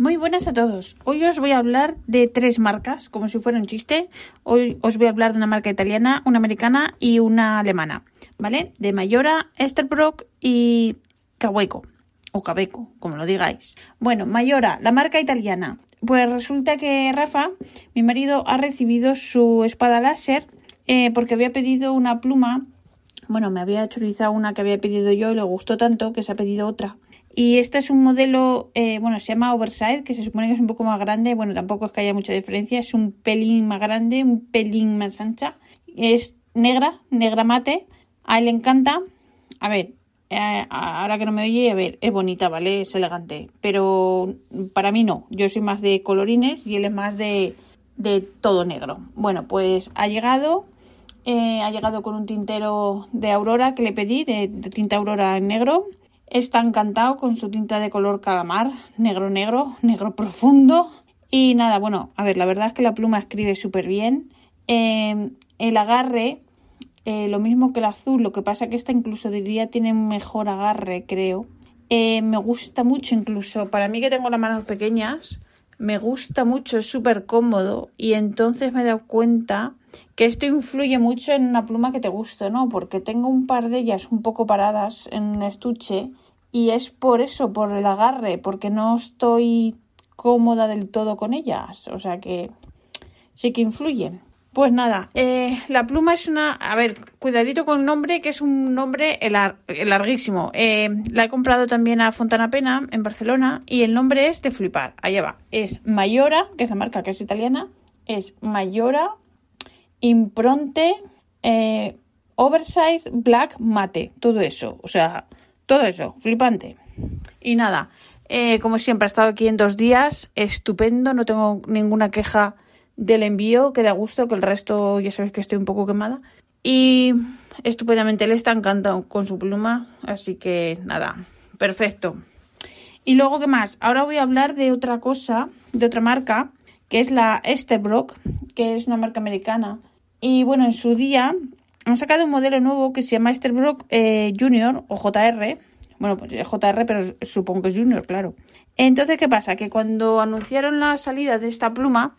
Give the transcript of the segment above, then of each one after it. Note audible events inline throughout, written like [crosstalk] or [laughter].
Muy buenas a todos. Hoy os voy a hablar de tres marcas, como si fuera un chiste. Hoy os voy a hablar de una marca italiana, una americana y una alemana, ¿vale? De Mayora, Esterbrook y Kaweco, o Cabeco, como lo digáis. Bueno, Mayora, la marca italiana. Pues resulta que Rafa, mi marido, ha recibido su espada láser eh, porque había pedido una pluma. Bueno, me había chorizado una que había pedido yo y le gustó tanto que se ha pedido otra. Y este es un modelo, eh, bueno, se llama Oversize, que se supone que es un poco más grande. Bueno, tampoco es que haya mucha diferencia. Es un pelín más grande, un pelín más ancha. Es negra, negra mate. A él le encanta. A ver, eh, ahora que no me oye, a ver, es bonita, ¿vale? Es elegante. Pero para mí no. Yo soy más de colorines y él es más de, de todo negro. Bueno, pues ha llegado. Eh, ha llegado con un tintero de Aurora que le pedí, de tinta Aurora en negro Está encantado con su tinta de color calamar, negro negro, negro profundo. Y nada, bueno, a ver, la verdad es que la pluma escribe súper bien. Eh, el agarre, eh, lo mismo que el azul, lo que pasa que esta incluso diría tiene un mejor agarre, creo. Eh, me gusta mucho incluso, para mí que tengo las manos pequeñas, me gusta mucho, es súper cómodo y entonces me he dado cuenta que esto influye mucho en una pluma que te guste, ¿no? Porque tengo un par de ellas un poco paradas en un estuche y es por eso, por el agarre, porque no estoy cómoda del todo con ellas, o sea que sí que influyen. Pues nada, eh, la pluma es una... A ver, cuidadito con el nombre, que es un nombre larguísimo. Eh, la he comprado también a Fontana Pena, en Barcelona, y el nombre es de flipar. Allá va. Es Mayora, que es la marca que es italiana. Es Mayora Impronte eh, Oversize Black Mate. Todo eso. O sea, todo eso. Flipante. Y nada, como siempre, he estado aquí en dos días. Estupendo, no tengo ninguna queja del envío, que da gusto, que el resto ya sabéis que estoy un poco quemada. Y estupendamente le está encantado con su pluma, así que nada, perfecto. Y luego, ¿qué más? Ahora voy a hablar de otra cosa, de otra marca, que es la Esterbrook, que es una marca americana. Y bueno, en su día han sacado un modelo nuevo que se llama Esterbrook eh, Junior o JR. Bueno, pues JR, pero supongo que es Junior, claro. Entonces, ¿qué pasa? Que cuando anunciaron la salida de esta pluma,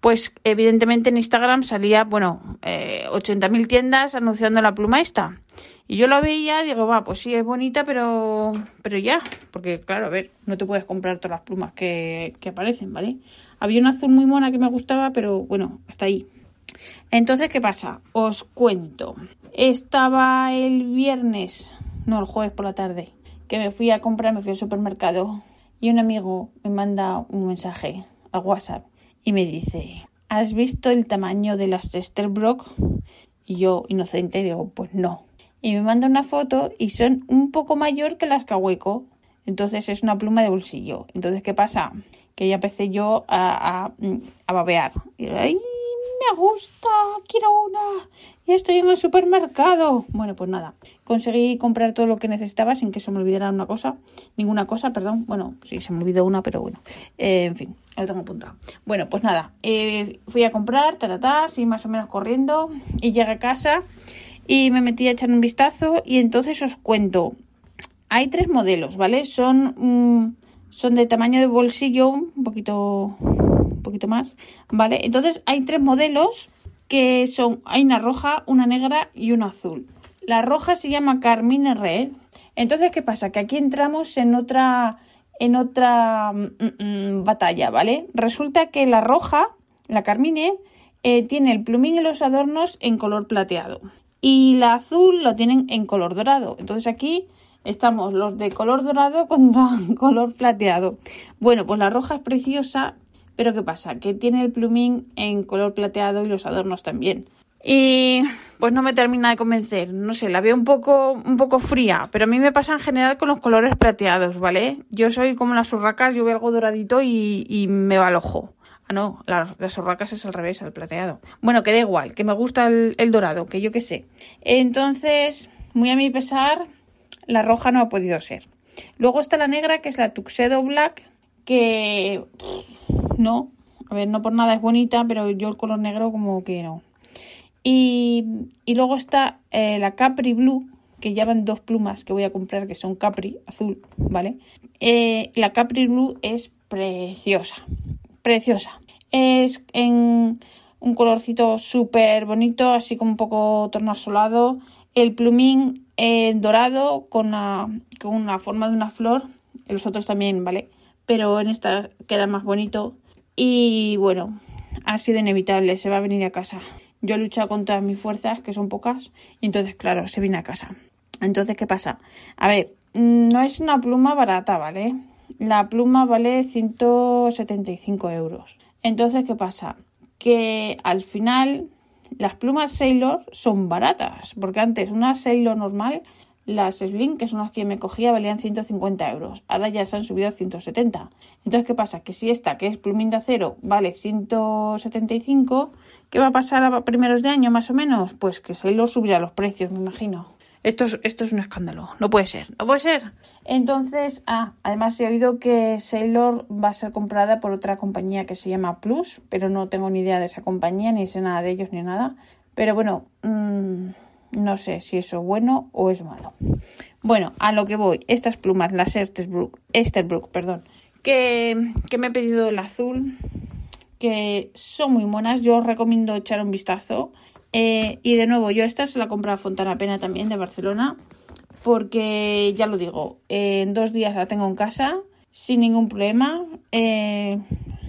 pues evidentemente en Instagram salía, bueno, eh, 80.000 tiendas anunciando la pluma esta. Y yo la veía, digo, va, pues sí, es bonita, pero, pero ya, porque claro, a ver, no te puedes comprar todas las plumas que, que aparecen, ¿vale? Había una azul muy mona que me gustaba, pero bueno, hasta ahí. Entonces, ¿qué pasa? Os cuento. Estaba el viernes, no, el jueves por la tarde, que me fui a comprar, me fui al supermercado y un amigo me manda un mensaje al WhatsApp y me dice, ¿has visto el tamaño de las Esterbrook? Y yo, inocente, digo, pues no. Y me manda una foto y son un poco mayor que las Kaweco. Entonces es una pluma de bolsillo. Entonces, ¿qué pasa? Que ya empecé yo a, a, a babear. Y ¡ay, me gusta! ¡Quiero una! Estoy en el supermercado. Bueno, pues nada. Conseguí comprar todo lo que necesitaba sin que se me olvidara una cosa. Ninguna cosa, perdón. Bueno, sí, se me olvidó una, pero bueno. Eh, en fin, lo tengo apuntado. Bueno, pues nada. Eh, fui a comprar, ta, ta, ta, sí, más o menos corriendo. Y llegué a casa y me metí a echar un vistazo. Y entonces os cuento. Hay tres modelos, ¿vale? Son, mm, son de tamaño de bolsillo, un poquito, un poquito más, ¿vale? Entonces hay tres modelos que son, hay una roja, una negra y una azul. La roja se llama Carmine Red. Entonces, ¿qué pasa? Que aquí entramos en otra, en otra mm, mm, batalla, ¿vale? Resulta que la roja, la Carmine, eh, tiene el plumín y los adornos en color plateado. Y la azul lo tienen en color dorado. Entonces aquí estamos los de color dorado [laughs] contra color plateado. Bueno, pues la roja es preciosa, pero ¿qué pasa? Que tiene el plumín en color plateado y los adornos también. Y pues no me termina de convencer. No sé, la veo un poco, un poco fría, pero a mí me pasa en general con los colores plateados, ¿vale? Yo soy como las urracas, yo veo algo doradito y, me va al ojo. Ah, no, las, las es al revés, al plateado. Bueno, que da igual, que me gusta el, el dorado, que yo qué sé. Entonces, muy a mi pesar, la roja no ha podido ser. Luego está la negra, que es la Tuxedo Black, que no, a ver, no por nada es bonita, pero yo el color negro como que no. Y, y luego está eh, la Capri Blue, que llevan dos plumas que voy a comprar, que son Capri azul, ¿vale? Eh, la Capri Blue es preciosa, preciosa. Es en un colorcito súper bonito, así como un poco tornasolado. El plumín eh, dorado con una, con forma de una flor. Los otros también, ¿vale? Pero en esta queda más bonito. Y bueno, ha sido inevitable, se va a venir a casa. Yo he luchado con todas mis fuerzas, que son pocas, y entonces, claro, se viene a casa. Entonces, ¿qué pasa? A ver, no es una pluma barata, ¿vale? La pluma vale 175 euros. Entonces, ¿qué pasa? Que al final las plumas Sailor son baratas, porque antes una Sailor normal, las Slim, que son las que me cogía, valían 150 euros. Ahora ya se han subido a 170. Entonces, ¿qué pasa? Que si esta, que es plumín de acero, vale 175, ¿qué va a pasar a primeros de año más o menos? Pues que Sailor subirá los precios, me imagino. Esto es, esto es un escándalo. No puede ser. No puede ser. Entonces, ah, además he oído que Sailor va a ser comprada por otra compañía que se llama Plus, pero no tengo ni idea de esa compañía, ni sé nada de ellos ni nada. Pero bueno, mmm, no sé si eso es bueno o es malo. Bueno, a lo que voy. Estas plumas, las Esterbrook, Esterbrook perdón, que, que me he pedido el azul, que son muy monas. Yo os recomiendo echar un vistazo. Eh, y de nuevo, yo esta se la compré a Fontana Pena también de Barcelona, porque ya lo digo, en dos días la tengo en casa sin ningún problema. Eh,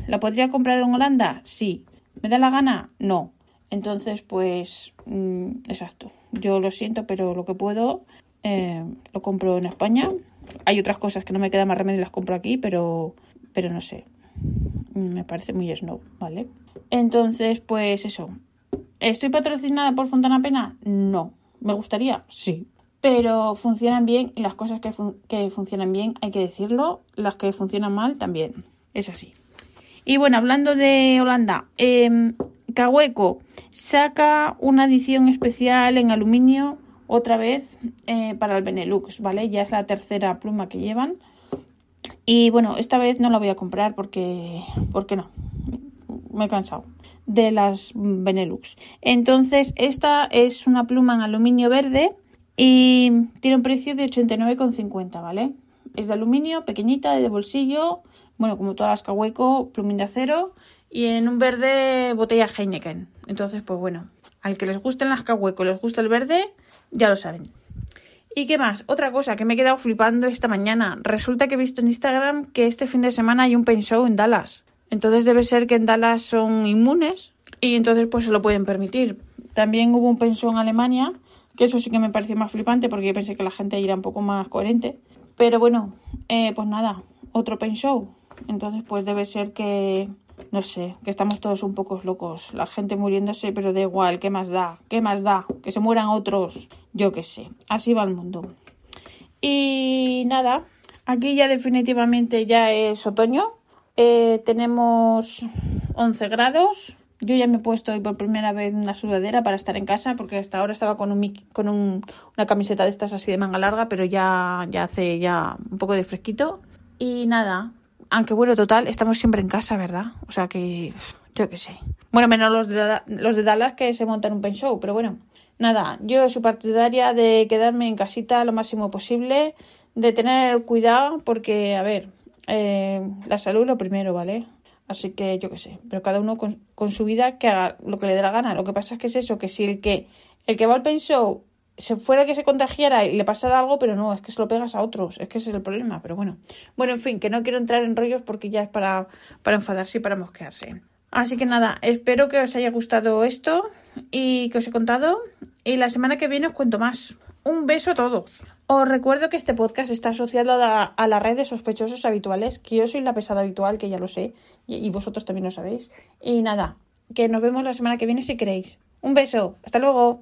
¿La podría comprar en Holanda? Sí. ¿Me da la gana? No. Entonces, pues, mmm, exacto. Yo lo siento, pero lo que puedo eh, lo compro en España. Hay otras cosas que no me queda más remedio y las compro aquí, pero, pero no sé. Me parece muy snow, ¿vale? Entonces, pues eso. ¿Estoy patrocinada por Fontana Pena? No. ¿Me gustaría? Sí. Pero funcionan bien y las cosas que, que funcionan bien hay que decirlo. Las que funcionan mal también. Es así. Y bueno, hablando de Holanda, eh, Cahueco saca una edición especial en aluminio otra vez eh, para el Benelux, ¿vale? Ya es la tercera pluma que llevan. Y bueno, esta vez no la voy a comprar porque, porque no, me he cansado de las Benelux. Entonces, esta es una pluma en aluminio verde y tiene un precio de 89,50, ¿vale? Es de aluminio, pequeñita, de bolsillo, bueno, como todas las Cahueco, plumín de acero y en un verde botella Heineken. Entonces, pues bueno, al que les gusten las Cahueco y les gusta el verde, ya lo saben. ¿Y qué más? Otra cosa que me he quedado flipando esta mañana. Resulta que he visto en Instagram que este fin de semana hay un paint show en Dallas. Entonces debe ser que en Dallas son inmunes y entonces pues se lo pueden permitir. También hubo un paint show en Alemania, que eso sí que me pareció más flipante porque yo pensé que la gente era un poco más coherente. Pero bueno, eh, pues nada, otro paint show. Entonces pues debe ser que no sé, que estamos todos un poco locos, la gente muriéndose, pero da igual, ¿qué más da? ¿Qué más da? Que se mueran otros, yo qué sé, así va el mundo. Y nada, aquí ya definitivamente ya es otoño, eh, tenemos 11 grados, yo ya me he puesto hoy por primera vez una sudadera para estar en casa, porque hasta ahora estaba con, un, con un, una camiseta de estas así de manga larga, pero ya, ya hace ya un poco de fresquito. Y nada, aunque bueno, total, estamos siempre en casa, ¿verdad? O sea que, yo qué sé. Bueno, menos los de, los de Dallas que se montan un pen show, pero bueno. Nada, yo soy partidaria de quedarme en casita lo máximo posible, de tener cuidado, porque, a ver, eh, la salud lo primero, ¿vale? Así que yo qué sé, pero cada uno con, con, su vida que haga lo que le dé la gana. Lo que pasa es que es eso, que si el que, el que va al pen show se fuera que se contagiara y le pasara algo, pero no, es que se lo pegas a otros, es que ese es el problema, pero bueno. Bueno, en fin, que no quiero entrar en rollos porque ya es para, para enfadarse y para mosquearse. Así que nada, espero que os haya gustado esto y que os he contado. Y la semana que viene os cuento más. Un beso a todos. Os recuerdo que este podcast está asociado a la, red de sospechosos habituales, que yo soy la pesada habitual, que ya lo sé, y, y vosotros también lo sabéis. Y nada, que nos vemos la semana que viene si queréis. Un beso. Hasta luego.